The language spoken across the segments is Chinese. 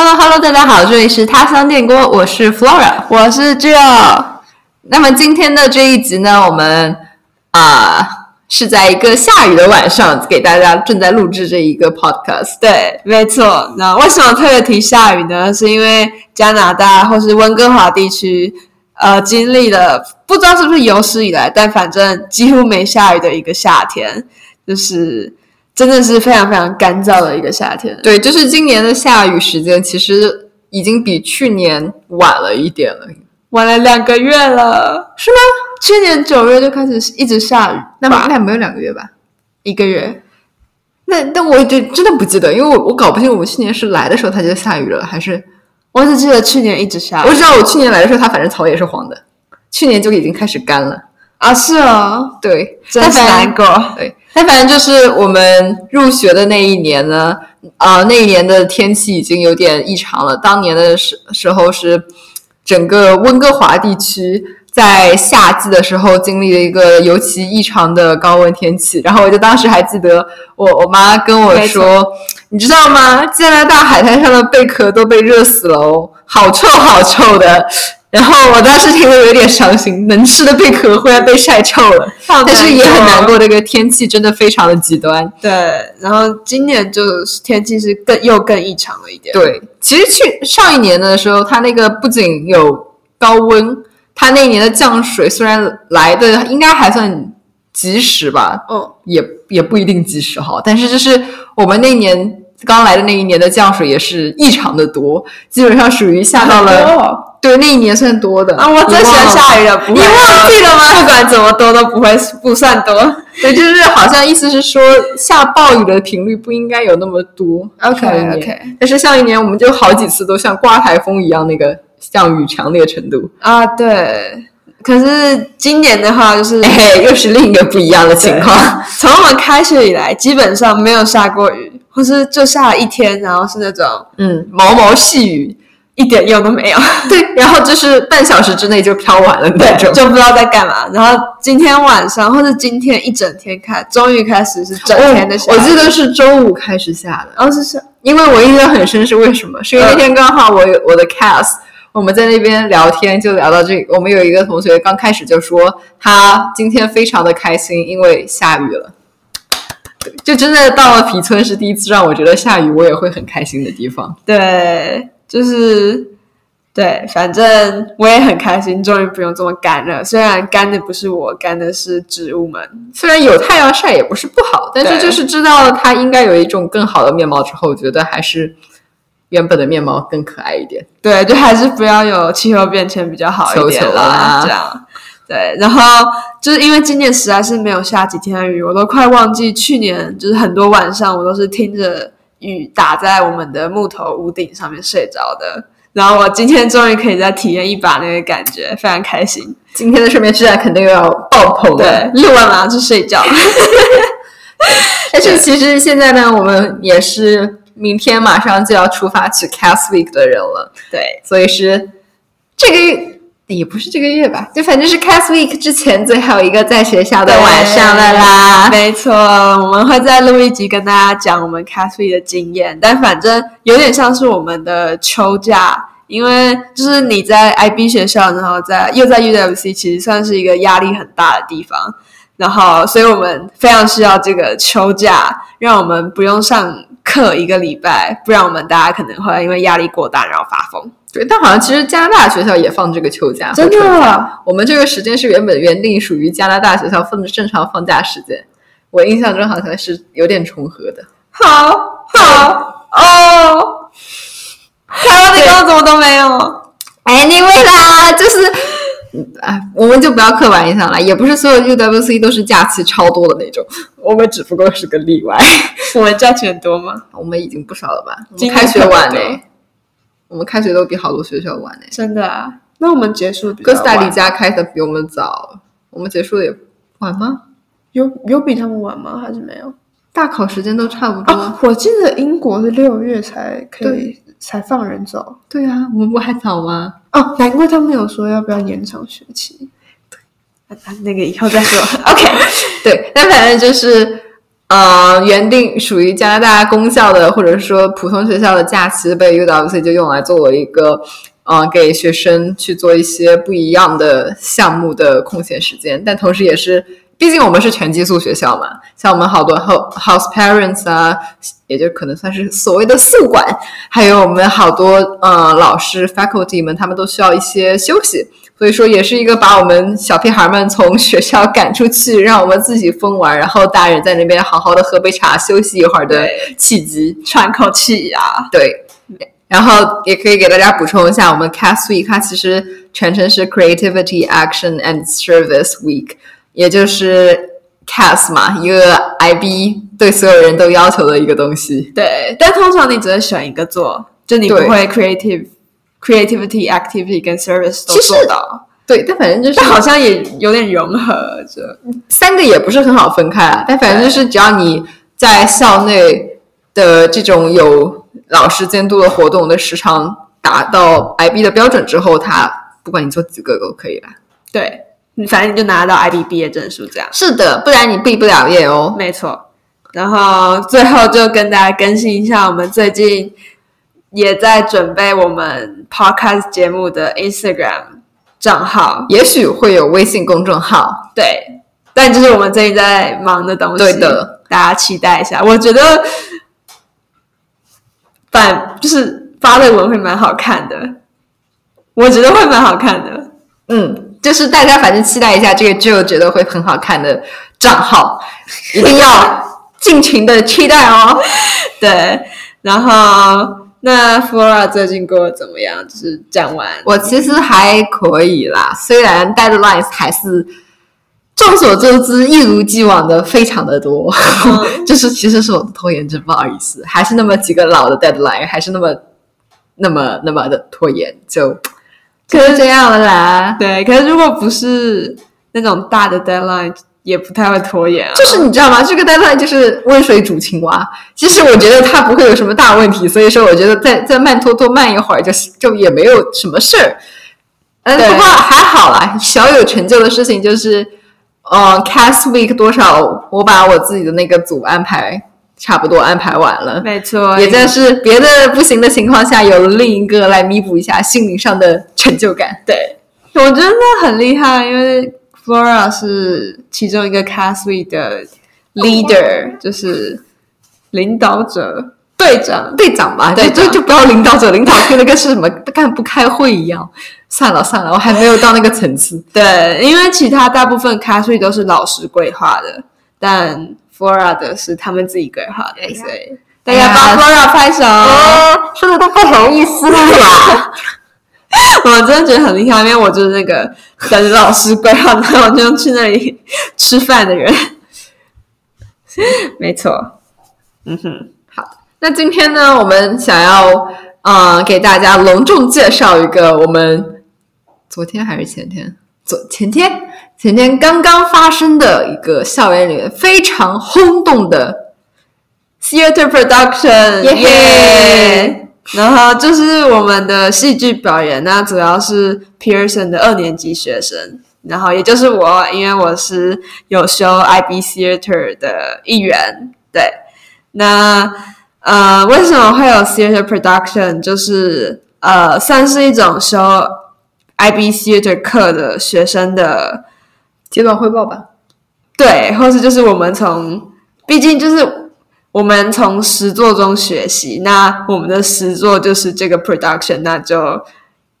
Hello Hello，大家好，这里是他乡电锅，我是 Flora，我是 Jill。那么今天的这一集呢，我们啊、是在一个下雨的晚上给大家正在录制这一个 podcast。对，没错。那为什么特别提下雨呢？是因为加拿大或是温哥华地区，呃，经历了不知道是不是有史以来，但反正几乎没下雨的一个夏天，就是真的是非常非常干燥的一个夏天。对，就是今年的下雨时间其实已经比去年晚了一点了。晚了两个月了，是吗？去年九月就开始一直下雨，那么应吧该没有两个月吧？一个月。那那我就真的不记得，因为我我搞不清我们去年是来的时候它就下雨了，还是我只记得去年一直下雨我只知道我去年来的时候它反正草也是黄的，去年就已经开始干了。啊，是哦，对，真是难过。对，但反正就是我们入学的那一年呢，啊、那一年的天气已经有点异常了。当年的时时候是整个温哥华地区在夏季的时候经历了一个尤其异常的高温天气。然后我就当时还记得我我妈跟我说，你知道吗？加拿大海滩上的贝壳都被热死了哦，好臭好臭的。然后我当时听得有点伤心，能吃的贝壳忽然被晒臭了。但是也很难难过，这个天气真的非常的极端。对，然后今年就是天气是更又更异常了一点。对，其实去上一年的时候，它那个不仅有高温，它那一年的降水虽然来的应该还算及时吧，嗯，也也不一定及时哈，但是就是我们那年刚来的那一年的降水也是异常的多，基本上属于下到了，了对，那一年算多的啊！我最喜欢下雨了，不你忘记了吗？不管怎么多都不会不算多。对，就是好像意思是说下暴雨的频率不应该有那么多。OK，上一年 OK 但是上一年我们就好几次都像刮台风一样，那个降雨强烈程度，啊，对。可是今年的话，就是哎，又是另一个不一样的情况。从我们开学以来，基本上没有下过雨，或是就下了一天，然后是那种嗯，毛毛细雨，一点用都没有，对，然后就是半小时之内就飘完了那种。就不知道在干嘛。然后今天晚上或者今天一整天开，终于开始是整天的下我记得是周五开始下的，然后是是因为我印象很深，是为什么？是因为那天刚好我有我的 cast，我们在那边聊天，就聊到这个。我们有一个同学刚开始就说他今天非常的开心，因为下雨了。就真的到了皮村是第一次让我觉得下雨我也会很开心的地方。对，就是对，反正我也很开心，终于不用这么干了。虽然干的不是我，干的是植物们。虽然有太阳晒也不是不好，但是就是知道它应该有一种更好的面貌之后，我觉得还是原本的面貌更可爱一点。对，就还是不要有气候变迁比较好一点。啦这样，对。然后就是因为今年实在是没有下几天的雨，我都快忘记去年就是很多晚上我都是听着雨打在我们的木头屋顶上面睡着的。然后我今天终于可以再体验一把那个感觉，非常开心。今天的睡眠质量肯定又要爆棚了。对，录完马上去睡觉。但是其实现在呢，我们也是明天马上就要出发去 Cast Week 的人了，对，所以是这个月也不是这个月吧，就反正是 Cast Week 之前最后一个在学校的晚上了啦。没错，我们会再录一集跟大家讲我们 c a s Week 的经验，但反正有点像是我们的秋假，因为就是你在 IB 学校，然后在又在 UWC，其实算是一个压力很大的地方。然后，所以我们非常需要这个秋假，让我们不用上课一个礼拜，不然我们大家可能会因为压力过大然后发疯。对，但好像其实加拿大学校也放这个秋假，真的我们这个时间是原本原定属于加拿大学校放的正常放假时间，我印象中好像是有点重合的。好好哦，台湾的高怎么都没有？Anyway 啦，就是，哎，我们就不要刻板印象了，也不是所有 UWC 都是假期超多的那种，我们只不过是个例外。我们假期很多吗？我们已经不少了吧？开学晚呢、特别多我们开学都比好多学校晚呢、真的啊？那我们结束比哥斯达黎加开的比我们早，我们结束的也晚吗？有有比他们晚吗？还是没有？大考时间都差不多。哦，我记得英国是六月才可以才放人走对啊，我们不还早吗？哦，难怪他们有说要不要延长学期。对，那个以后再说。OK，对，那反正就是呃，原定属于加拿大公校的或者说普通学校的假期被 UWC 就用来作为一个，呃，给学生去做一些不一样的项目的空闲时间，但同时也是，毕竟我们是全寄宿学校嘛，像我们好多 house parents 啊，也就可能算是所谓的宿管，还有我们好多呃老师 faculty 们，他们都需要一些休息。所以说，也是一个把我们小屁孩们从学校赶出去，让我们自己疯玩，然后大人在那边好好的喝杯茶、休息一会儿的契机，喘口气呀。对，然后也可以给大家补充一下，我们 Cast Week 它其实全称是 Creativity Action and Service Week，也就是 Cast 嘛，一个 IB 对所有人都要求的一个东西。对，但通常你只会选一个做，就你不会 Creative。Creativity, activity 跟 service 都做到，对，但反正就是好像也有点融合着，三个也不是很好分开啊。但反正就是只要你在校内的这种有老师监督的活动的时长达到 IB 的标准之后，他不管你做几个都可以了。对，你反正你就拿到 IB 毕业证书这样。是的，不然你毕不了业哦。没错。然后最后就跟大家更新一下，我们最近。也在准备我们 podcast 节目的 Instagram 账号，也许会有微信公众号。对，但就是我们最近在忙的东西。对的，大家期待一下。我觉得反就是发的文会蛮好看的，我觉得会蛮好看的。嗯，就是大家反正期待一下这个，就觉得会很好看的账号，一定要尽情的期待哦。对，然后。那 Flora 最近过得怎么样？就是讲完，我其实还可以啦。虽然 deadlines 还是众所周知，一如既往的非常的多，就是其实是我的拖延症，不好意思，还是那么几个老的 deadline，还是那么那么那么的拖延，就就是这样了啦。对，可是如果不是那种大的 deadline。也不太会拖延，就是你知道吗？这个 deadline 就是温水煮青蛙。其实我觉得它不会有什么大问题，所以说我觉得再再慢拖拖慢一会儿，就就也没有什么事儿。嗯，不过还好啦，小有成就的事情就是，呃，cast week 多少，我把我自己的那个组安排差不多安排完了，没错，也在是别的不行的情况下，有了另一个来弥补一下心灵上的成就感。对，我真的很厉害，因为。Flora 是其中一个 Cast Week 的 leader，就是领导者、队长、队长吧？对，就就不要领导者，领导跟那个是什么干不开会一样。算了算了，我还没有到那个层次。对，因为其他大部分 Cast Week 都是老师规划的，但 Flora 的是他们自己规划的，所以大家帮 Flora 拍手，说的都不好意思了。我真的觉得很厉害，因为我就是那个等老师规划，然后就去那里吃饭的人。没错，嗯哼，好。那今天呢，我们想要啊给大家隆重介绍一个我们昨天还是前天，昨前天前天刚刚发生的一个校园里面非常轰动的 theater production，耶！然后就是我们的戏剧表演，那主要是 Pearson 的二年级学生，然后也就是我，因为我是有修 IB Theater 的一员。对，那呃，为什么会有 Theater Production？就是呃，算是一种修 IB Theater 课的学生的阶段汇报吧。对，或是就是我们从，毕竟就是。我们从实作中学习，那我们的实作就是这个 production，那就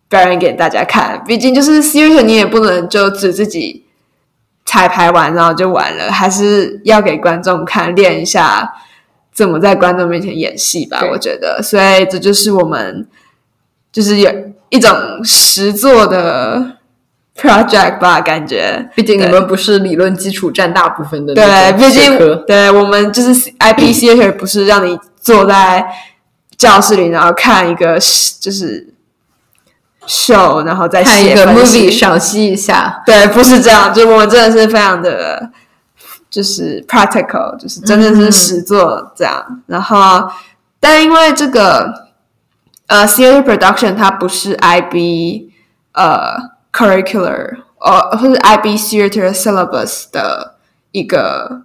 表演给大家看。毕竟就是 theater，你也不能就只自己彩排完然后就完了，还是要给观众看，练一下怎么在观众面前演戏吧。我觉得，所以这就是我们就是有一种实作的。Project 吧，感觉，毕竟你们不是理论基础占大部分的，对，毕竟对我们就是 IPC，不是让你坐在教室里，然后看一个就是 show，然后再看一个 movie 赏析一下，对，不是这样，就我们真的是非常的，就是 practical，就是真的是实做这样。然后，但因为这个呃，theater production 它不是 IB，呃。curricular，呃，或者 IB theater syllabus 的一个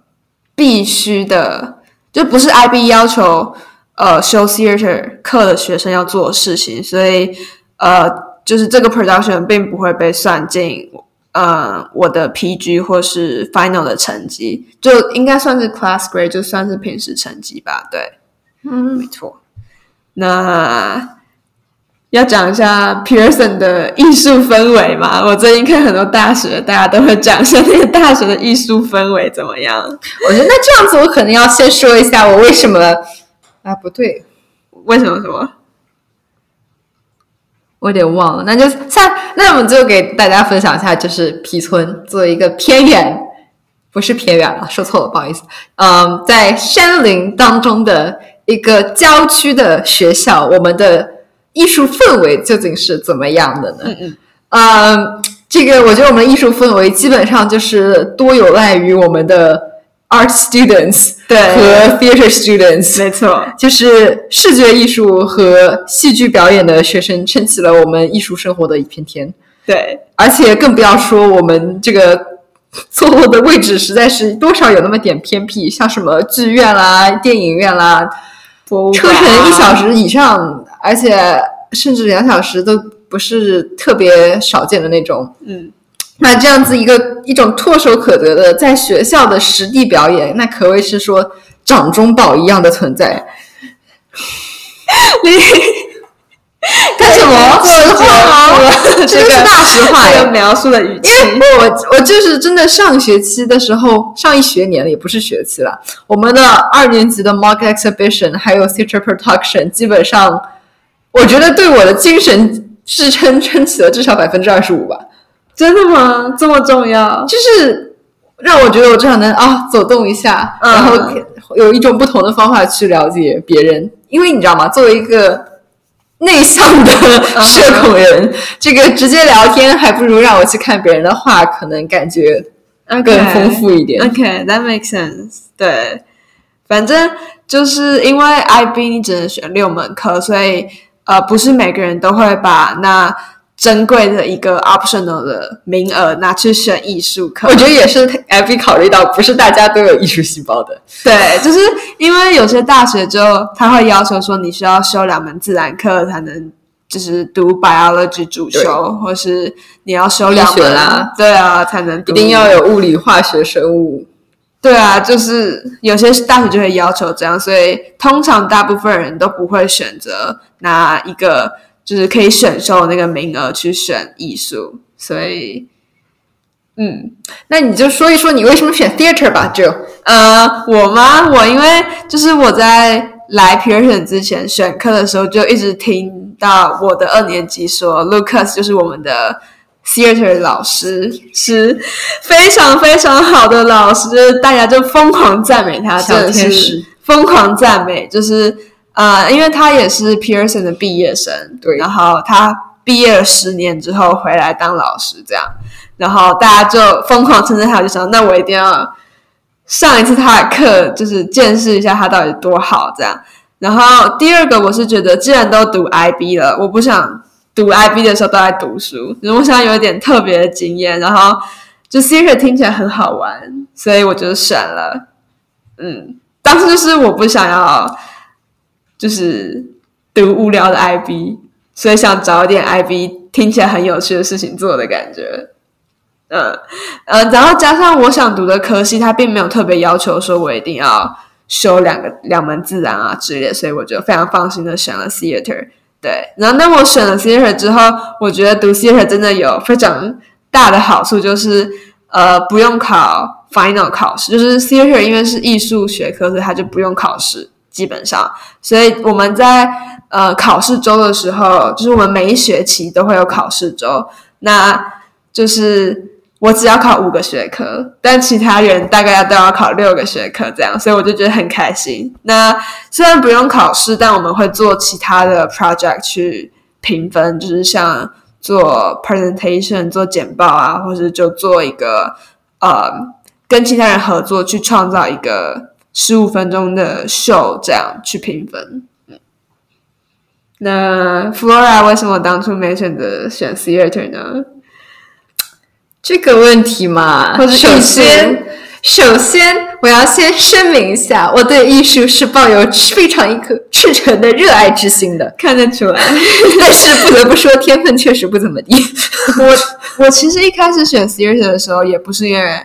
必须的，就不是 IB 要求呃修 theater 课的学生要做的事情，所以呃，就是这个 production 并不会被算进呃我的 PG 或是 final 的成绩，就应该算是 class grade，就算是平时成绩吧。对，嗯没错。那要讲一下 Pearson 的艺术氛围嘛？我最近看很多大学，大家都会讲一下那个大学的艺术氛围怎么样。我觉得那这样子，我可能要先说一下我为什么啊不对，为什么什么？我有点忘了。那就下，那我们就给大家分享一下，就是皮村作为一个偏远，不是偏远了，说错了，不好意思。嗯，在山林当中的一个郊区的学校，我们的艺术氛围究竟是怎么样的呢？嗯嗯，嗯，这个我觉得我们的艺术氛围基本上就是多有赖于我们的 art students 对。和 theater students，没错，就是视觉艺术和戏剧表演的学生撑起了我们艺术生活的一片天，对，而且更不要说我们这个坐落的位置实在是多少有那么点偏僻，像什么剧院啦、电影院啦，车程一小时以上，而且甚至两小时都不是特别少见的那种。嗯，那这样子一个一种唾手可得的在学校的实地表演，那可谓是说掌中宝一样的存在。你 干什么？实话吗？这是大实话呀这个。描述的语气，因为我我就是真的上学期的时候，上一学年了，也不是学期了。我们的二年级的 mock exhibition 还有 theater production，基本上我觉得对我的精神支撑撑起了至少百分之二十五吧。真的吗？这么重要？就是让我觉得我至少能啊走动一下，嗯然后有一种不同的方法去了解别人。因为你知道吗？作为一个内向的社恐人，这个直接聊天还不如让我去看别人的话，可能感觉更丰富一点。OK，that、makes sense。对，反正就是因为 IB 你只能选六门课，所以呃，不是每个人都会把那珍贵的一个 optional 的名额拿去选艺术课。我觉得也是 FB 考虑到，不是大家都有艺术细胞的。对，就是因为有些大学就他会要求说你需要修两门自然课才能。就是读 biology 主修，或是你要修两门啊，对啊，才能读一定要有物理、化学、生物。对啊，就是有些大学就会要求这样，所以通常大部分人都不会选择拿一个就是可以选修的那个名额去选艺术，所以，嗯，那你就说一说你为什么选 theater 吧，就呃，我吗？我因为就是我在来 Pearson 之前选课的时候，就一直听到我的二年级说，Lucas 就是我们的 theater 老师，是非常非常好的老师，大家就疯狂赞美他，小真的是疯狂赞美，就是呃，因为他也是 Pearson 的毕业生，对然后他毕业了十年之后回来当老师，这样，然后大家就疯狂称赞他，就想那我一定要上一次他的课，就是见识一下他到底多好这样。然后第二个，我是觉得既然都读 IB 了，我不想读 IB 的时候都在读书，我想有一点特别的经验。然后就 Secret 听起来很好玩，所以我就选了。嗯，当时就是我不想要就是读无聊的 IB，所以想找一点 IB 听起来很有趣的事情做的感觉。嗯嗯，然后加上我想读的科系，它并没有特别要求说我一定要修两个两门自然啊之类的，所以我就非常放心的选了 theater。对，然后那我选了 theater 之后，我觉得读 theater 真的有非常大的好处，就是呃不用考 final 考试，就是 theater 因为是艺术学科，所以它就不用考试，基本上，所以我们在呃考试周的时候，就是我们每一学期都会有考试周，那就是我只要考五个学科，但其他人大概要都要考六个学科，这样，所以我就觉得很开心。那虽然不用考试，但我们会做其他的 project 去评分，就是像做 presentation、做简报啊，或者就做一个呃跟其他人合作去创造一个十五分钟的 show，，这样去评分。嗯那 Flora 为什么当初没选择选 theater 呢？这个问题嘛，首先首先，我要先声明一下，我对艺术是抱有非常一颗赤诚的热爱之心的。看得出来，但是不得不说，天分确实不怎么地。我我其实一开始选 theater 的时候，也不是因为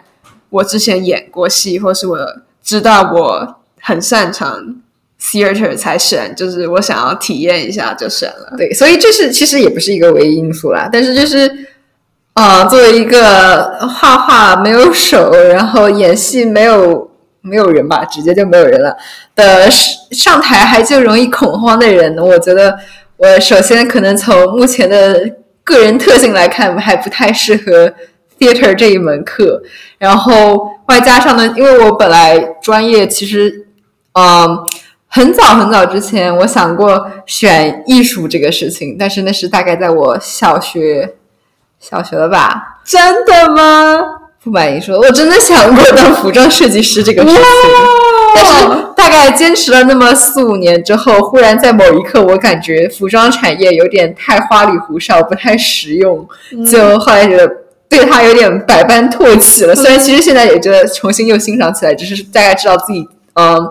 我之前演过戏，或是我知道我很擅长 theater 才选，就是我想要体验一下就选了。对，所以这是其实也不是一个唯一因素啦。但是就是，呃，作为一个画画没有手，然后演戏没有没有人吧，直接就没有人了的上台还就容易恐慌的人，我觉得我首先可能从目前的个人特性来看，还不太适合 theater 这一门课。然后外加上呢，因为我本来专业其实，嗯。很早很早之前，我想过选艺术这个事情，但是那是大概在我小学小学了吧？真的吗？不瞒你说，我真的想过当服装设计师这个事情，但是大概坚持了那么四五年之后，忽然在某一刻，我感觉服装产业有点太花里胡哨，不太实用，就后来觉得对它有点百般唾弃了。虽然其实现在也觉得重新又欣赏起来，只是大概知道自己嗯。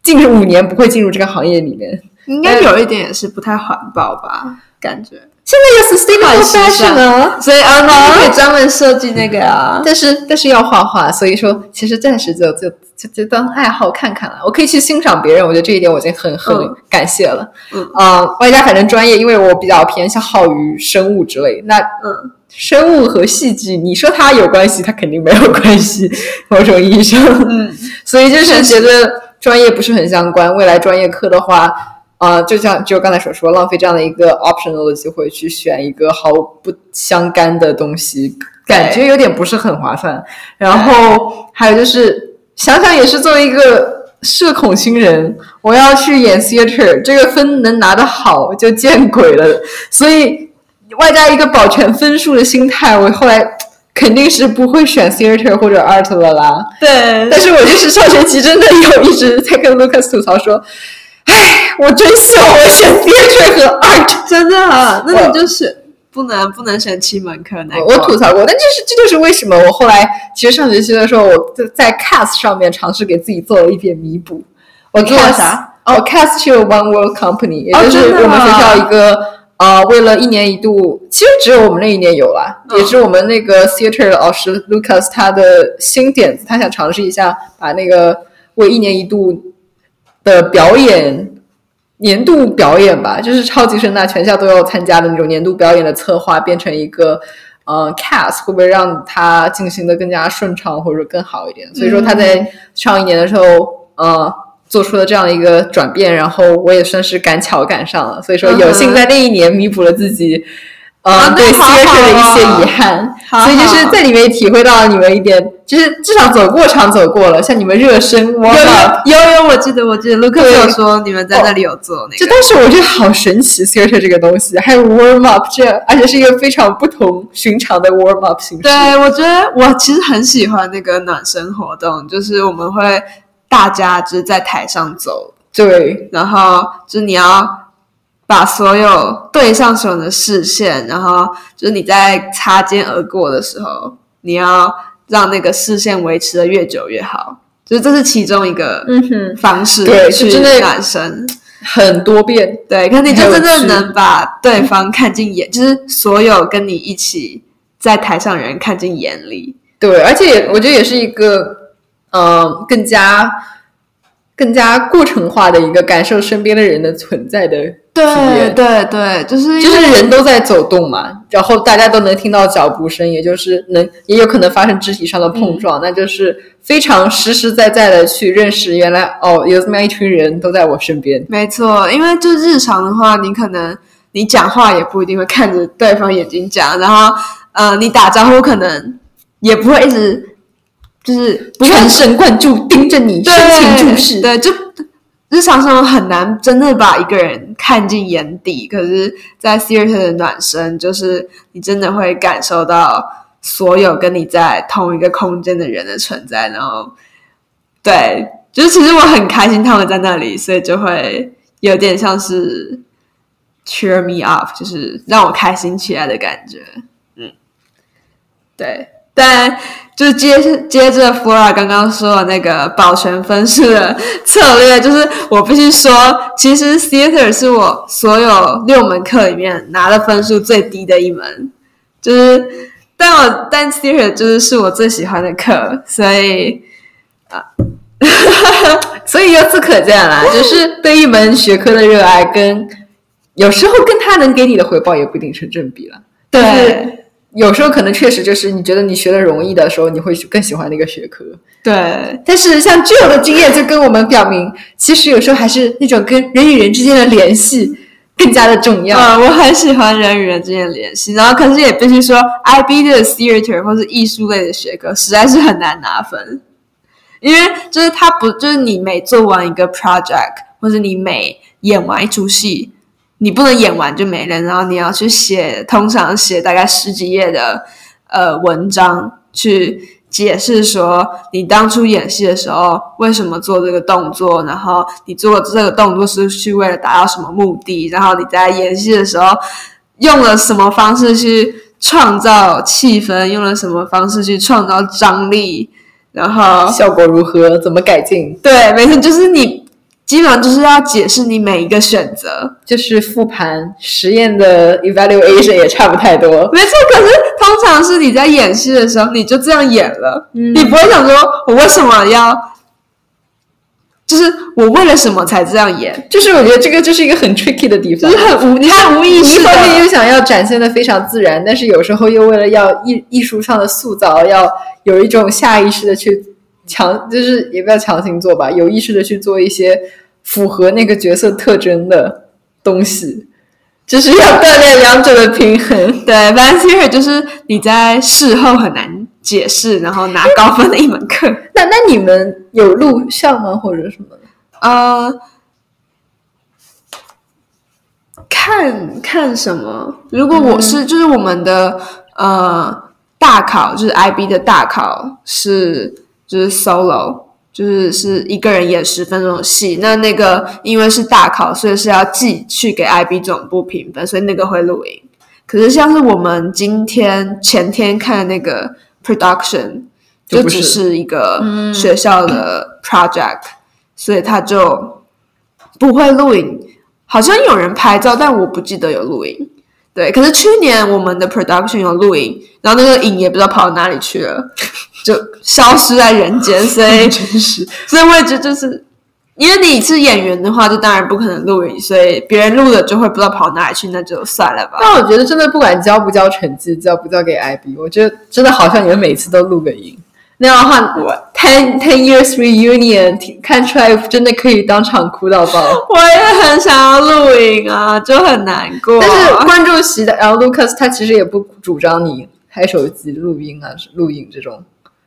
进入五年不会进入这个行业里面，应该有一点也是不太环保吧？感觉现在有 sustainable fashion 呢，所以啊，可以专门设计那个啊。但 是但是要画画，所以说其实暂时就就就就当爱好看看了。我可以去欣赏别人，我觉得这一点我已经很很感谢了。嗯啊，外加反正专业，因为我比较偏向好于生物之类，那嗯，生物和戏剧，你说它有关系，它肯定没有关系。某种意义上，嗯，所以就是觉得。专业不是很相关，未来专业课的话，啊，就像就刚才所说，浪费这样的一个 optional 的机会去选一个毫不相干的东西，感觉有点不是很划算。然后还有就是想想也是作为一个社恐新人，我要去演 theater，这个分能拿得好就见鬼了。所以外加一个保全分数的心态，我后来。肯定是不会选 theater 或者 art 了啦。对，但是我就是上学期真的有一直在跟 Lucas 吐槽说，唉，我真希望我选 theater 和 art，真的，那你就选不能不能选七门课那我吐槽过，但这是这就是为什么我后来其实上学期的时候，我在 cast 上面尝试给自己做了一点弥补。我做了啥？哦，cast 是 One World Company，也就是我们学校一个。啊，为了一年一度，其实只有我们那一年有了，也是我们那个 theater 的老师 Lucas 他的新点子，他想尝试一下把那个为一年一度的表演年度表演吧，就是超级声大全校都要参加的那种年度表演的策划，变成一个呃 cast，会不会让他进行的更加顺畅或者更好一点？所以说他在上一年的时候，呃。做出了这样的一个转变，然后我也算是赶巧赶上了，所以说有幸在那一年弥补了自己，呃，对 theater 的一些遗憾，所以就是在里面体会到了你们一点，就是至少走过场走过了，像你们热身，有有有，我记得我记得卢克有说你们在那里有做那个，就当时我觉得好神奇 theater 这个东西，还有 warm up 这，而且是一个非常不同寻常的 warm up 形式。对，我觉得我其实很喜欢那个暖身活动，就是我们会。大家就是在台上走，对，然后就是你要把所有对上所有的视线，然后就是你在擦肩而过的时候，你要让那个视线维持的越久越好，就是这是其中一个方式，对，去真的男生。很多遍，对，可你就真的能把对方看进眼，就是所有跟你一起在台上人看进眼里，对，而且我觉得也是一个。嗯，更加更加过程化的一个感受身边的人的存在的体验，对对，就是就是人都在走动嘛，然后大家都能听到脚步声，也就是能也有可能发生肢体上的碰撞，那就是非常实实在在的去认识原来哦，有这么一群人都在我身边。没错，因为就日常的话，你可能你讲话也不一定会看着对方眼睛讲，然后呃，你打招呼可能也不会一直。就是全神贯注盯着你，深情注视。对，就日常生活很难真的把一个人看进眼底。可是，在 theater 的暖身，就是你真的会感受到所有跟你在同一个空间的人的存在。然后，对，就是其实我很开心他们在那里，所以就会有点像是 cheer me up，就是让我开心起来的感觉。嗯，对。但就是接接着 Flora 刚刚说的那个保全分数的策略，就是我必须说，其实 Theater 是我所有六门课里面拿的分数最低的一门，就是但我但 Theater 就是是我最喜欢的课，所以啊，所以由此可见啦，就是对一门学科的热爱，跟有时候跟他能给你的回报也不一定成正比了。对。有时候可能确实就是你觉得你学的容易的时候，你会更喜欢那个学科。对，但是像具有的经验就跟我们表明，其实有时候还是那种跟人与人之间的联系更加的重要。嗯，我很喜欢人与人之间的联系，然后可是也必须说，IB 的 theater 或是艺术类的学科实在是很难拿分，因为就是它不就是你每做完一个 project，或者你每演完一出戏。你不能演完就没了，然后你要去写，通常写大概十几页的呃文章，去解释说你当初演戏的时候为什么做这个动作，然后你做这个动作是去为了达到什么目的，然后你在演戏的时候用了什么方式去创造气氛，用了什么方式去创造张力，然后效果如何，怎么改进？对，没错，就是你。基本上就是要解释你每一个选择，就是复盘实验的 evaluation 也差不太多。没错，可是通常是你在演戏的时候，你就这样演了，你不会想说我为什么要，就是我为了什么才这样演？就是我觉得这个就是一个很 tricky 的地方，就是很无，你很无意识，一方面又想要展现的非常自然，但是有时候又为了要艺艺术上的塑造，要有一种下意识的去。强就是也不要强行做吧，有意识的去做一些符合那个角色特征的东西，就是要锻炼两者的平衡。对，反正其实就是你在事后很难解释，然后拿高分的一门课。那那你们有录像吗，或者什么？呃，看看什么？如果我是就是我们的呃大考，就是 IB 的大考是。就是 solo，就是是一个人演十分钟的戏。那那个因为是大考，所以是要寄去给 IB 总部评分，所以那个会录音。可是像是我们今天前天看的那个 production，就只是一个学校的 project，所以他就不会录影。好像有人拍照，但我不记得有录影。对，可是去年我们的 production 有录影，然后那个影也不知道跑到哪里去了，就消失在人间。所以 真是，所以我也觉得就是，因为你是演员的话，就当然不可能录影，所以别人录了就会不知道跑哪里去，那就算了吧。但我觉得真的不管交不交成绩，交不交给 IB，我觉得真的好像你们每次都录个影。那样的话，我 ten ten years reunion 看出来真的可以当场哭到爆。我也很想要录影啊，就很难过。但是观众席的然后 Lucas 他其实也不主张你拍手机录音啊、录影这种，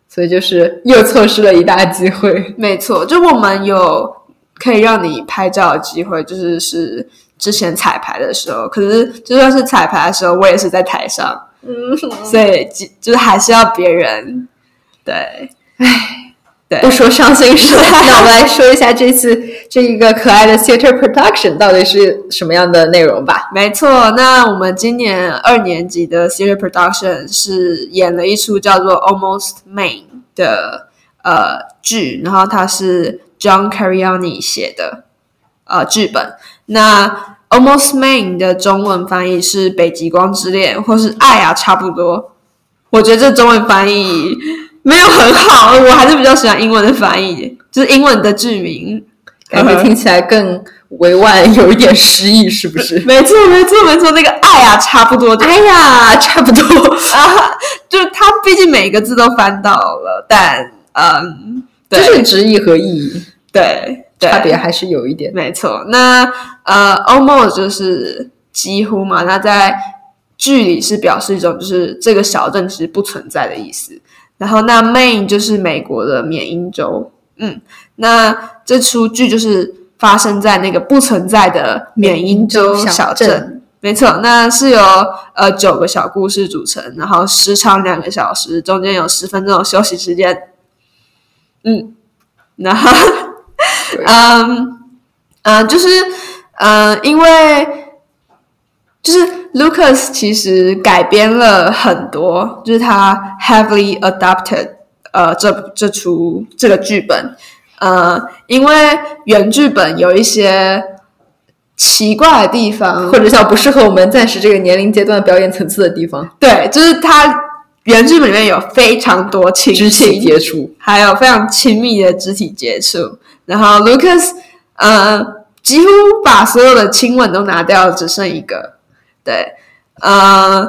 所以就是又错失了一大机会。没错，就我们有可以让你拍照的机会，就是是之前彩排的时候。可是就算是彩排的时候，我也是在台上，嗯，所以就是还是要别人。对，唉，对，不说伤心事，那我们来说一下这次这一个可爱的 theater production 到底是什么样的内容吧。没错，那我们今年二年级的 theater production 是演了一出叫做 Almost Main 的呃剧，然后它是 John Cariani 写的呃剧本。那 Almost Main 的中文翻译是《北极光之恋》或是《爱啊》，差不多。我觉得这中文翻译。没有很好，我还是比较喜欢英文的翻译，就是英文的剧名，感觉听起来更委婉，有一点诗意，是不是？没错，没错，没错，那个爱啊，差不多，哎呀，差不多啊，就是他毕竟每个字都翻到了，但嗯，就是直译和意译，对，差别还是有一点。没错，那呃，almost 就是几乎嘛，那在剧里是表示一种就是这个小镇其实不存在的意思。然后，那 Maine 就是美国的缅因州。嗯，那这出剧就是发生在那个不存在的缅因州小镇。没错，那是由呃九个小故事组成，然后时长两个小时，中间有十分钟的休息时间。嗯，然后，嗯嗯，就是嗯，因为就是 Lucas 其实改编了很多，就是他 heavily adapted 呃这这出这个剧本，呃，因为原剧本有一些奇怪的地方，或者叫不适合我们暂时这个年龄阶段表演层次的地方，对，就是他原剧本里面有非常多亲肢体情，接触。还有非常亲密的肢体接触。然后 Lucas 呃几乎把所有的亲吻都拿掉，只剩一个。对，呃，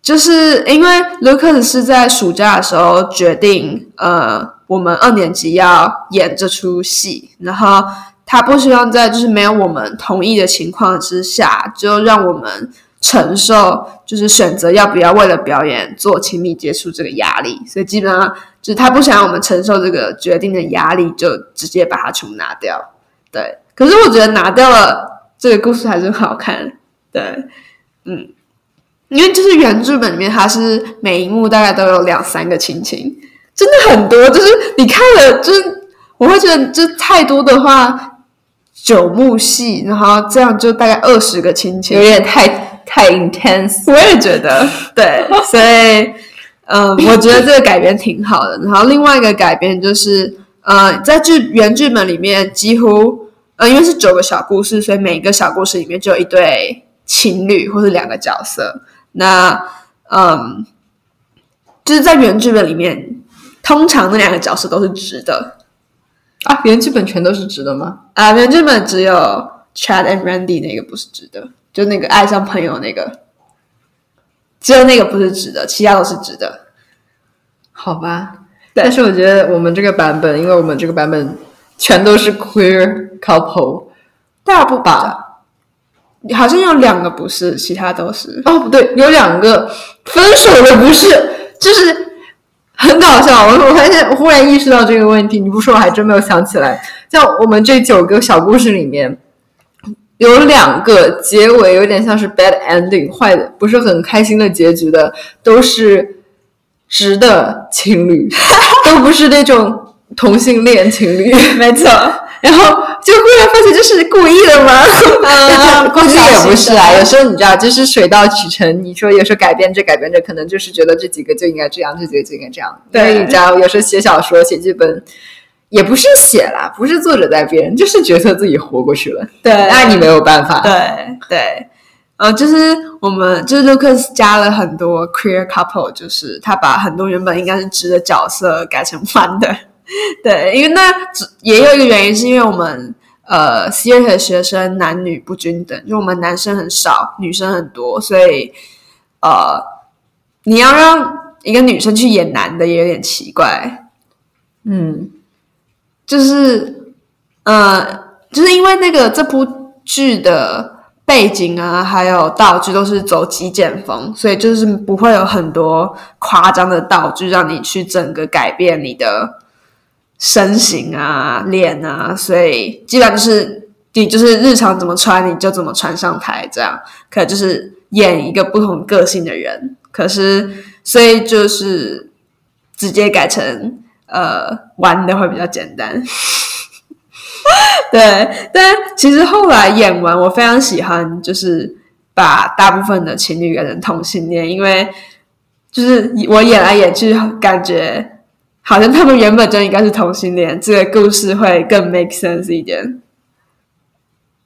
就是因为 Lucas 是在暑假的时候决定，呃，我们二年级要演这出戏，然后他不希望在就是没有我们同意的情况之下，就让我们承受就是选择要不要为了表演做亲密接触这个压力，所以基本上就是他不想让我们承受这个决定的压力，就直接把它全部拿掉。对，可是我觉得拿掉了这个故事还是很好看。对，嗯，因为就是原剧本里面，它是每一幕大概都有两三个亲情，真的很多。就是你看了，就是我会觉得，就太多的话，九幕戏，然后这样就大概二十个亲情，有点太太 intense。我也觉得，对，所以，嗯、我觉得这个改编挺好的。然后另外一个改编就是，呃，在剧原剧本里面，几乎，呃，因为是九个小故事，所以每一个小故事里面就有一对情侣或是两个角色。那，嗯，就是在原剧本里面，通常那两个角色都是直的。啊，原剧本全都是直的吗？啊、原剧本只有 Chad and Randy 那个不是直的，就那个爱上朋友那个，只有那个不是直的，其他都是直的。好吧，但是我觉得我们这个版本，因为我们这个版本全都是 queer couple 大部吧？好像有两个不是，其他都是。哦，不对，有两个分手的不是，就是很搞笑。我我发现，我忽然意识到这个问题，你不说我还真没有想起来。像我们这九个小故事里面，有两个结尾有点像是 bad ending，坏的，不是很开心的结局的，都是直的情侣，都不是那种同性恋情侣。没错，然后就忽然发现这是故意的吗？啊估计也不是啊。有时候你知道，就是水到渠成。你说有时候改编着改编着，可能就是觉得这几个就应该这样，这几个就应该这样。对你知道，有时候写小说、写剧本，也不是写啦，不是作者在编，就是角色自己活过去了。对那你没有办法。对对，呃，就是我们就是 Lucas 加了很多 queer couple，就是他把很多原本应该是直的角色改成弯的。对，因为那也有一个原因，是因为我们呃 theater 的学生男女不均等，就我们男生很少，女生很多，所以呃，你要让一个女生去演男的也有点奇怪。嗯，就是呃，就是因为那个这部剧的背景啊，还有道具都是走极简风，所以就是不会有很多夸张的道具让你去整个改变你的身形啊、脸啊，所以基本上就是你就是日常怎么穿你就怎么穿上台，这样可就是演一个不同个性的人。可是所以就是直接改成呃玩的会比较简单。对，但其实后来演完，我非常喜欢，就是把大部分的情侣改成同性恋，因为就是我演来演去，感觉好像他们原本就应该是同性恋，这个故事会更 make sense 一点。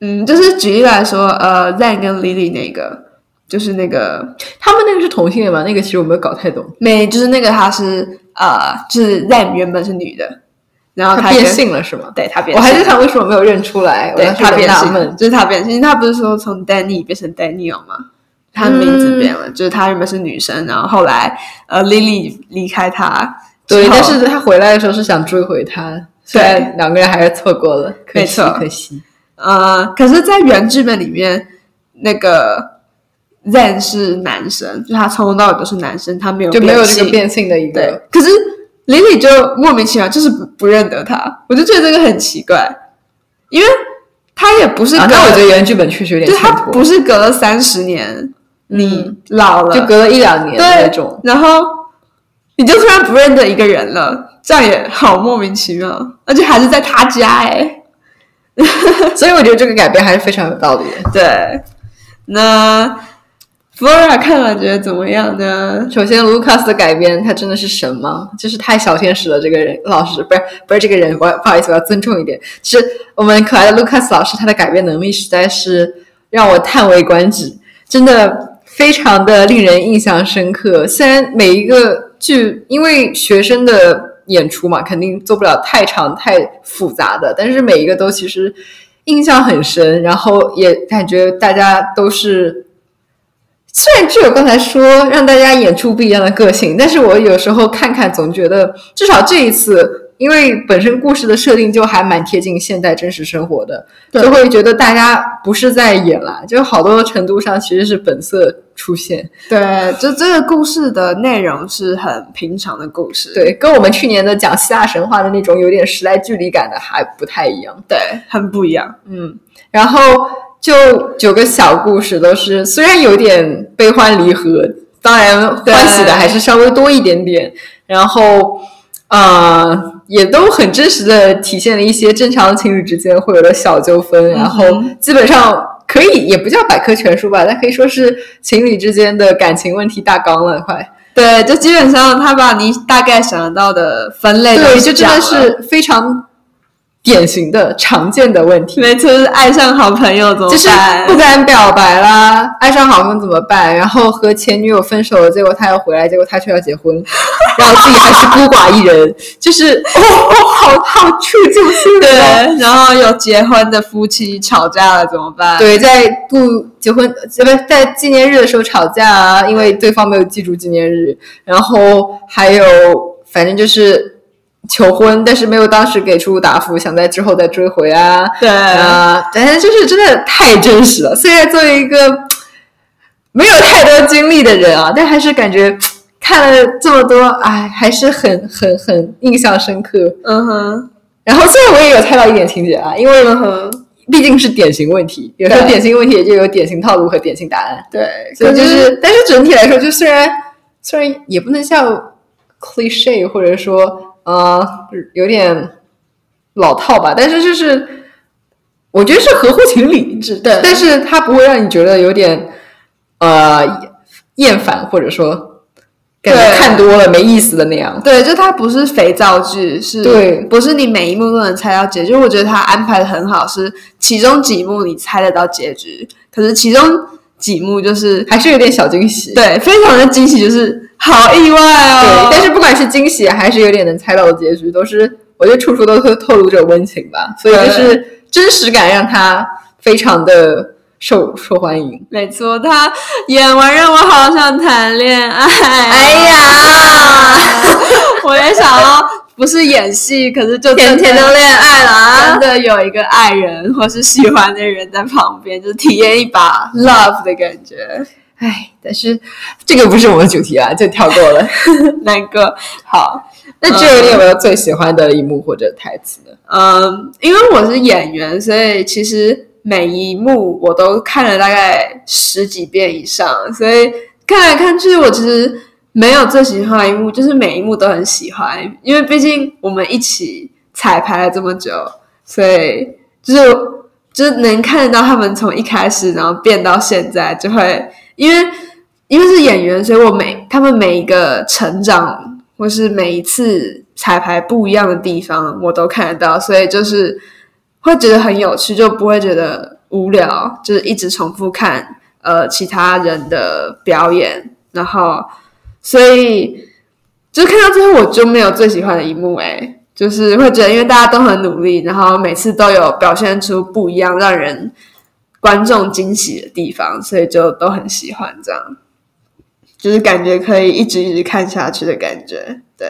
嗯，就是举例来说，呃，Zan 跟 Lily 那个，就是那个他们那个是同性恋吗？那个其实我没有搞太懂。没，就是那个他是呃，就是 Zan 原本是女的，然后他变性了是吗？对她变我还是想为什么没有认出来？我对他变性。就是他变性，他不是说从 Danny 变成 Daniel 吗？他的名字变了，就是他原本是女生，然后后来呃 Lily 离开他对，但是他回来的时候是想追回他，虽然两个人还是错过了，可惜可惜。呃，可是，在原剧本里面，那个 Zen 是男生，就他从头到尾都是男生，他没有就没有这个变性的一对个，，可是 Lily 就莫名其妙就是不不认得他，我就觉得这个很奇怪，因为他也不是啊，那我觉得原剧本确实有点就他，不是隔了三十年，你嗯老了，就隔了一两年的那种。然后你就突然不认得一个人了，这样也好莫名其妙，而且还是在他家哎、所以我觉得这个改编还是非常有道理的。对那 Flora 看了觉得怎么样呢？首先，Lucas 的改编他真的是神吗？就是太小天使了，这个人老师不是不是这个人，我不好意思，我要尊重一点。是我们可爱的 Lucas 老师，他的改编能力实在是让我叹为观止，真的非常的令人印象深刻。虽然每一个剧因为学生的演出嘛，肯定做不了太长太复杂的，但是每一个都其实印象很深，然后也感觉大家都是。虽然只有刚才说让大家演出不一样的个性，但是我有时候看看总觉得，至少这一次，因为本身故事的设定就还蛮贴近现代真实生活的，就会觉得大家不是在演啦，就好多程度上其实是本色出现。对，就这个故事的内容是很平常的故事，对，跟我们去年的讲希腊神话的那种有点时代距离感的还不太一样，对，很不一样。嗯，然后。就九个小故事都是，虽然有点悲欢离合，当然欢喜的还是稍微多一点点。然后，呃，也都很真实的体现了一些正常情侣之间会有的小纠纷。然后，基本上可以也不叫百科全书吧，但可以说是情侣之间的感情问题大纲了。快，对，就基本上他把你大概想得到的分类，对，就真的是非常。典型的常见的问题，没错，就是爱上好朋友怎么办？就是不敢表白啦，爱上好朋友怎么办？然后和前女友分手了，结果他要回来，结果他却要结婚，然后自己还是孤寡一人，就是哦哦，好好触就心。对，然后有结婚的夫妻吵架了怎么办？对，在度结婚不在纪念日的时候吵架啊，因为对方没有记住纪念日，然后还有反正就是。求婚，但是没有当时给出答复，想在之后再追回啊。对啊，但是就是真的太真实了。虽然作为一个没有太多经历的人啊，但还是感觉看了这么多，哎，还是很很很印象深刻。嗯哼。然后虽然我也有猜到一点情节啊，因为毕竟是典型问题，有时候典型问题也就有典型套路和典型答案。对，所以就是，但是整体来说，就虽然虽然也不能像 cliche，或者说。呃，有点老套吧，但是就是我觉得是合乎情理，对，但是它不会让你觉得有点呃厌烦，或者说感觉看多了没意思的那样。对，就它不是肥皂剧，是，对，不是你每一幕都能猜到结局。我觉得它安排的很好，是其中几幕你猜得到结局，可是其中几幕就是还是有点小惊喜，对，非常的惊喜，就是。好意外哦！对，但是不管是惊喜还是有点能猜到的结局，都是我觉得处处都透透露着温情吧，所以就是真实感让他非常的受受欢迎。没错，他演完让我好想谈恋爱。哎呀，我也想要，不是演戏，可是就天天都恋爱了，真的有一个爱人或是喜欢的人在旁边，就体验一把 love 的感觉。唉，但是这个不是我们主题啊，就跳过了。那个好，那这个你有没有最喜欢的一幕或者台词呢？嗯，因为我是演员，所以其实每一幕我都看了大概十几遍以上，所以看来看去，我其实没有最喜欢的一幕，就是每一幕都很喜欢，因为毕竟我们一起彩排了这么久，所以就是就是能看得到他们从一开始，然后变到现在，就会。因为因为是演员，所以我每他们每一个成长，或是每一次彩排不一样的地方，我都看得到，所以就是会觉得很有趣，就不会觉得无聊，就是一直重复看呃其他人的表演，然后所以就看到最后，我就没有最喜欢的一幕，诶，就是会觉得因为大家都很努力，然后每次都有表现出不一样，让人。观众惊喜的地方，所以就都很喜欢这样，就是感觉可以一直一直看下去的感觉。对，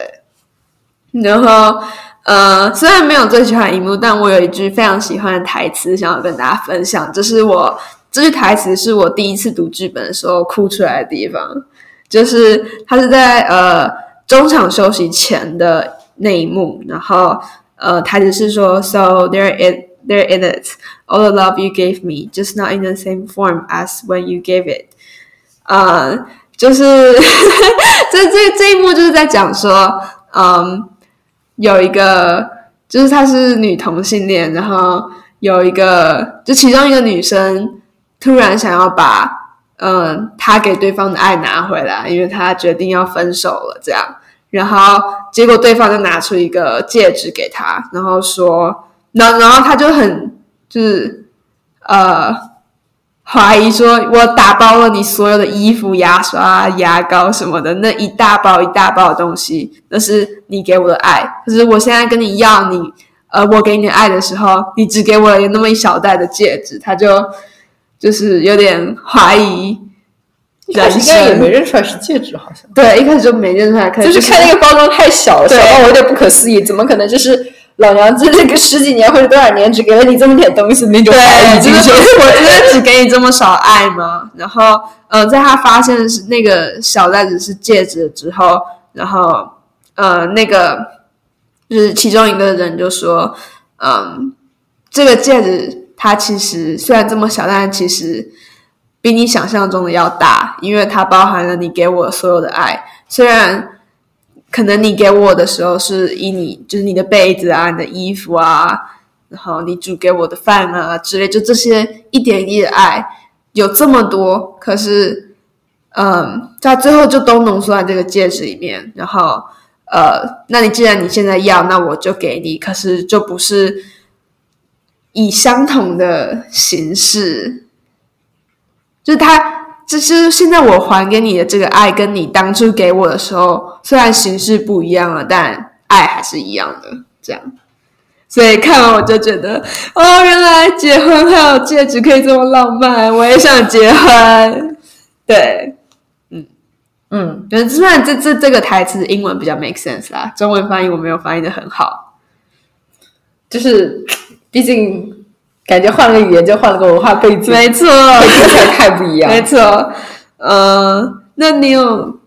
然后呃，虽然没有最喜欢一幕，但我有一句非常喜欢的台词，想要跟大家分享。这是我这句台词是我第一次读剧本的时候哭出来的地方，就是他是在呃中场休息前的那一幕，然后呃台词是说：“So there is。” There in it. All the love you gave me, just not in the same form as when you gave it. 啊、就是 这这这一幕就是在讲说，嗯，有一个就是她是女同性恋，然后有一个就其中一个女生突然想要把嗯，她给对方的爱拿回来，因为她决定要分手了，这样。然后结果对方就拿出一个戒指给他，然后说，然然后他就很就是呃怀疑说，我打包了你所有的衣服、牙刷、牙膏什么的，那一大包一大包的东西，那是你给我的爱。可是我现在跟你要你呃我给你的爱的时候，你只给我了那么一小袋的戒指，他就就是有点怀疑。一开始应该也没认出来是戒指，好像对，一开始就没认出来，就是看那个包装太小了，小到我有点不可思议，怎么可能就是老娘这这个十几年或者多少年只给了你这么点东西那种怀疑精神？我真的只给你这么少爱吗？然后，嗯，在他发现是那个小袋子是戒指之后，然后，呃，那个就是其中一个人就说，嗯，这个戒指它其实虽然这么小，但其实。比你想象中的要大，因为它包含了你给我所有的爱。虽然可能你给我的时候是以你就是你的被子啊、你的衣服啊，然后你煮给我的饭啊之类，就这些一点一滴的爱有这么多，可是嗯，在最后就都浓缩在这个戒指里面。然后呃，那你既然你现在要，那我就给你，可是就不是以相同的形式。就是他，就是现在我还给你的这个爱，跟你当初给我的时候，虽然形式不一样了，但爱还是一样的。这样，所以看完我就觉得，哦，原来结婚还有戒指可以这么浪漫，我也想结婚。对，嗯嗯，虽然这这这个台词英文比较 make sense 啦，中文翻译我没有翻译的很好，就是毕竟。感觉换了个语言就换了个文化背景，没错，太不一样。没错，嗯，那你有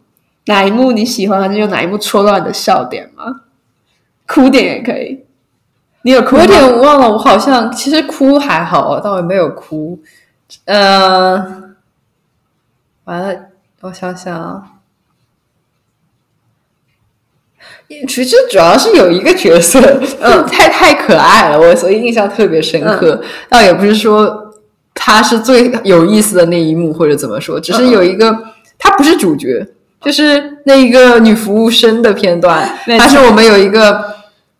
哪一幕你喜欢，还是有哪一幕戳到你的笑点吗？哭点也可以。你有哭点忘了，我好像其实哭还好，但我没有哭。嗯，完了，我想想啊。其实主要是有一个角色，嗯，太太可爱了，我所以印象特别深刻。倒也不是说他是最有意思的那一幕，或者怎么说，只是有一个他不是主角，就是那一个女服务生的片段。但是我们有一个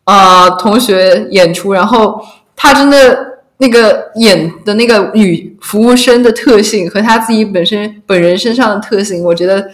呃同学演出，然后他真的那个演的那个女服务生的特性和她自己本身本人身上的特性，我觉得。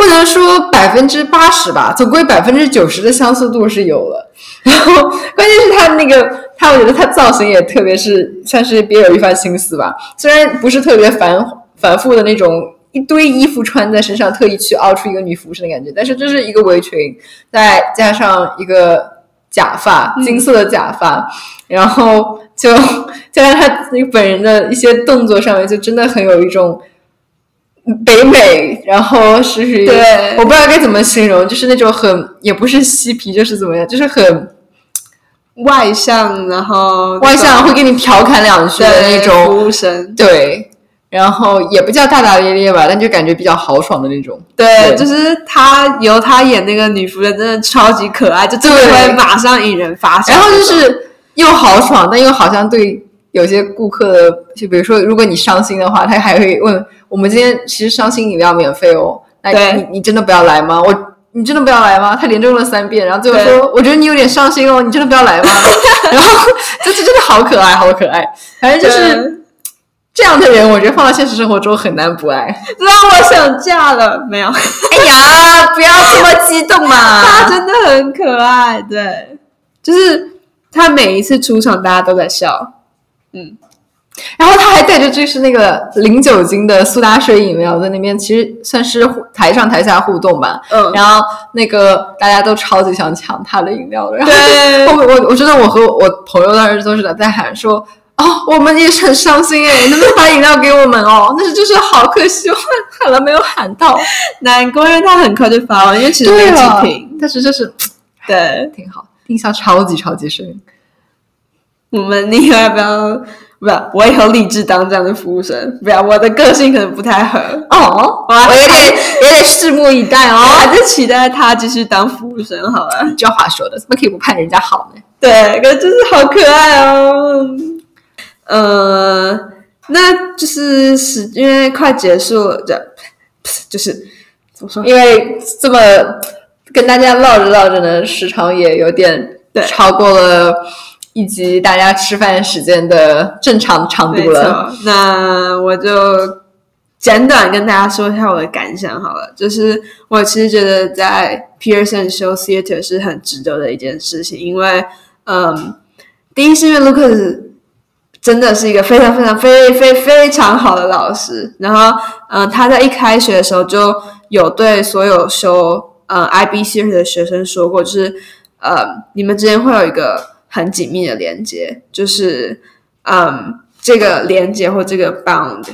不能说百分之八十吧，总归百分之九十的相似度是有了。然后关键是他那个，他我觉得他造型也特别是算是别有一番心思吧。虽然不是特别繁繁复的那种一堆衣服穿在身上，特意去凹出一个女服饰的感觉，但是这是一个围裙，再加上一个假发，金色的假发，然后就 加上他那本人的一些动作上面，就真的很有一种。北美，然后是属于我不知道该怎么形容，就是那种很也不是嬉皮，就是怎么样，就是很外向，然后外向会给你调侃两句的那种。服务生，对，然后也不叫大大咧咧吧，但就感觉比较豪爽的那种。对，就是他由他演那个女服务生，真的超级可爱，就真的会马上引人发笑。然后就是又豪爽，但又好像对有些顾客的，就比如说如果你伤心的话，他还会问。我们今天其实伤心饮料免费哦，那你你真的不要来吗？我你真的不要来吗？他连着问了三遍，然后最后说：“我觉得你有点伤心哦，你真的不要来吗？” 然后 就是真的好可爱，好可爱。反正就是这样的人，我觉得放到现实生活中很难不爱。让我想嫁了，没有？哎呀，不要这么激动嘛！他真的很可爱，对，就是他每一次出场，大家都在笑，嗯。然后他还带着就是那个零酒精的苏打水饮料在那边，其实算是台上台下互动吧。嗯，然后那个大家都超级想抢他的饮料，然后我我我觉得我和我朋友当时都是在喊说，哦，我们也是很伤心哎，能不能把饮料给我们哦？但是就是好可惜，我 喊了没有喊到，难怪，因为他很快就发完，因为其实没几瓶，但是就是对挺好，印象超级超级深。我们你要不要？不要，我以后立志当这样的服务生。不要，我的个性可能不太合哦。我有点有点拭目以待哦。还是期待他继续当服务生好了。这话说的，怎么可以不盼人家好呢？对，可就是好可爱哦。嗯，那就是是因为快结束了，这就是怎么说？因为这么跟大家唠着唠着呢，时长也有点对超过了一集大家吃饭时间的正常长度了。那我就简短跟大家说一下我的感想好了。就是我其实觉得在 Pearson Show Theater 是很值得的一件事情，因为嗯，第一是因为 Lucas 真的是一个非常非常非非非常好的老师，然后嗯，他在一开学的时候就有对所有修呃 IB Theater 的学生说过，就是呃，你们之间会有一个很紧密的连接，就是嗯，这个连接或这个 bound，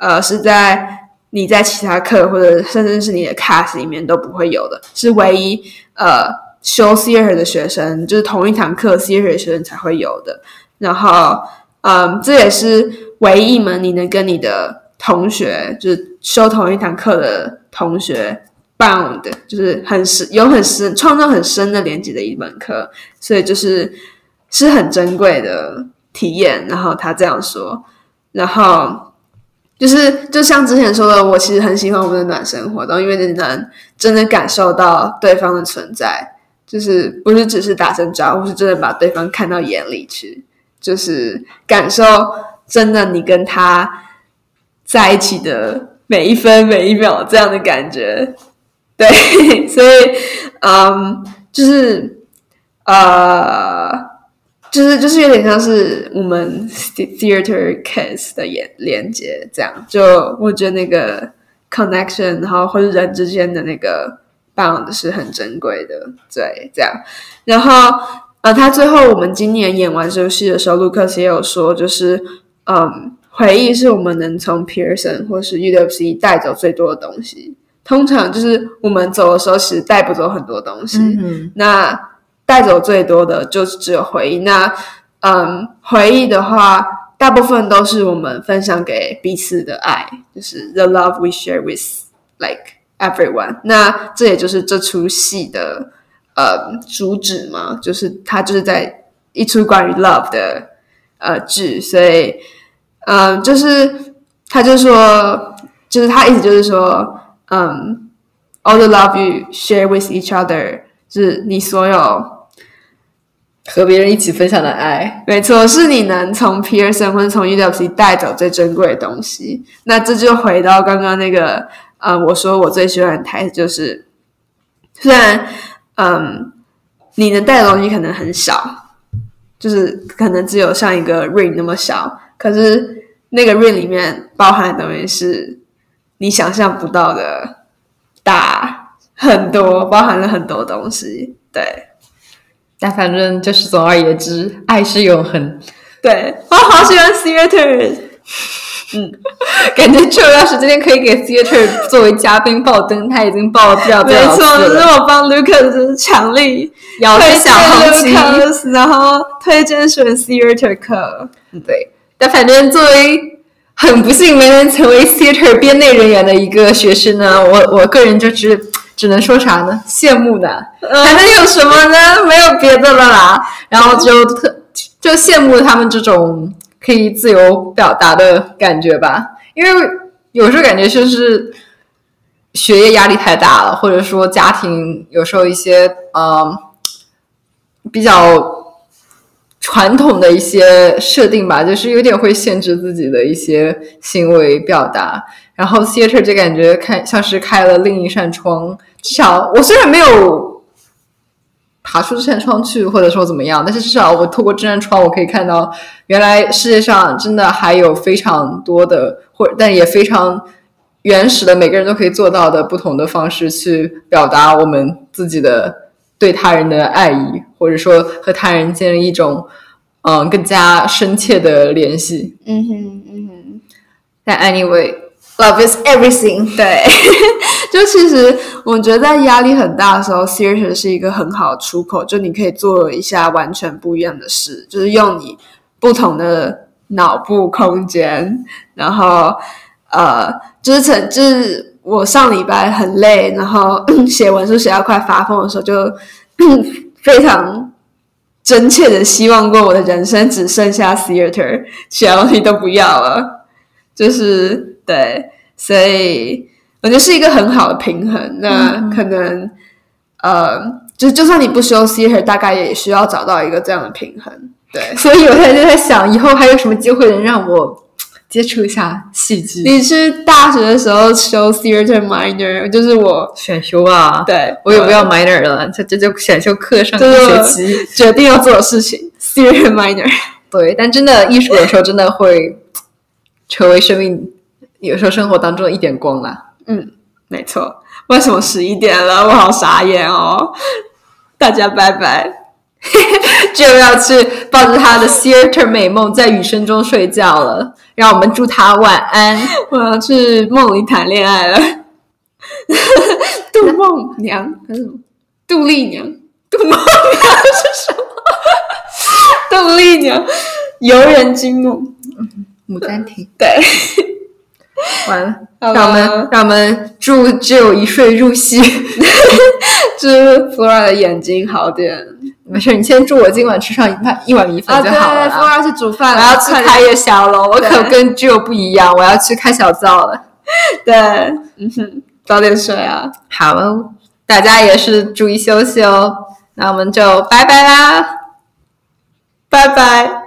呃，是在你在其他课或者甚至是你的 class 里面都不会有的，是唯一呃修 theater 的学生，就是同一堂课 theater 的学生才会有的。然后，嗯，这也是唯一一门你能跟你的同学，就是修同一堂课的同学 bound，就是很深有很深创造很深的连接的一门课，所以就是是很珍贵的体验。然后他这样说，然后就是就像之前说的，我其实很喜欢我们的暖身活动，因为你能真的感受到对方的存在，就是不是只是打声招呼，是真的把对方看到眼里去，就是感受真的你跟他在一起的每一分每一秒这样的感觉。对，所以嗯，就是呃，就是就是有点像是我们 theater kiss 的连连接，这样就我觉得那个 connection，然后或者人之间的那个 bond 是很珍贵的，对，这样。然后呃，他最后我们今年演完这部戏的时候，卢克斯也有说，就是嗯，回忆是我们能从 Pearson 或是 UWC 带走最多的东西。通常就是我们走的时候，其实带不走很多东西。嗯那带走最多的就只有回忆。那嗯，回忆的话，大部分都是我们分享给彼此的爱，就是 the love we share with like everyone。那这也就是这出戏的呃主旨嘛，就是它就是在一出关于 love 的呃剧，所以嗯，就是他就说，就是他意思就是说。嗯、a l l the love you share with each other，就是你所有，和别人一起分享的爱，没错，是你能从 Pearson 或者从 UWC 带走最珍贵的东西。那这就回到刚刚那个，呃，我说我最喜欢的台词就是，虽然，嗯，你能带的东西可能很少，就是可能只有像一个 ring 那么小，可是那个 ring 里面包含的东西是你想象不到的大很多，包含了很多东西。对但反正就是总而言之，爱是永恒。对，我好喜欢 theater。嗯 感觉就要是今天可以给 theater 作为嘉宾爆灯，他已经爆了不了多没错，是我帮 Lucas 就是强力 要推荐小红旗，Lucas，然后推荐选 theater 课。对。但反正作为很不幸没能成为 theater 编内人员的一个学生呢，我我个人就只只能说啥呢？羡慕呢，还能有什么呢？没有别的了啦。然后就特就羡慕他们这种可以自由表达的感觉吧，因为有时候感觉就是学业压力太大了，或者说家庭有时候一些嗯比较传统的一些设定吧，就是有点会限制自己的一些行为表达。然后 theater 就感觉看像是开了另一扇窗，至少我虽然没有爬出这扇窗去，或者说怎么样，但是至少我透过这扇窗，我可以看到原来世界上真的还有非常多的，或但也非常原始的，每个人都可以做到的不同的方式去表达我们自己的对他人的爱意，或者说和他人建立一种嗯、呃更加深切的联系。嗯哼，嗯哼。但 anyway，love is everything。对，就其实我觉得在压力很大的时候，theater 是一个很好的出口，就你可以做一下完全不一样的事，就是用你不同的脑部空间，然后呃，就是成就是我上礼拜很累，然后 写文书写到快发疯的时候，就 非常。真切的希望过我的人生只剩下 theater，其他东西都不要了。就是对，所以我觉得是一个很好的平衡。那可能呃，就就算你不修 theater，大概也需要找到一个这样的平衡。对，所以我现在就在想，以后还有什么机会能让我接触一下戏剧？你是大学的时候修 theater minor，就是我选修啊，对我也不要 minor 了，这这就选修课上一学期。决定要做的事情，theater minor。对，但真的艺术有时候真的会成为生命，有时候生活当中的一点光啦。嗯，没错。为什么十一点了？我好傻眼哦！大家拜拜。就要去抱着他的 theater 美梦，在雨声中睡觉了。让我们祝他晚安。我要去梦里谈恋爱了。杜梦娘还是什么？杜丽娘？杜梦娘是什么？杜丽娘，游人惊梦。牡丹亭，对，完了，让我们让我们祝只有一睡入戏。祝 Flora 的眼睛好点。没事，你先祝我今晚吃上一盘一碗米粉啊，就好了啦。，Flora 去煮饭了我，要去开夜宵了，我可跟 Jill 不一样，我要去开小灶了。对，嗯哼，早点睡啊。好哦，大家也是注意休息哦。那我们就拜拜啦。拜拜。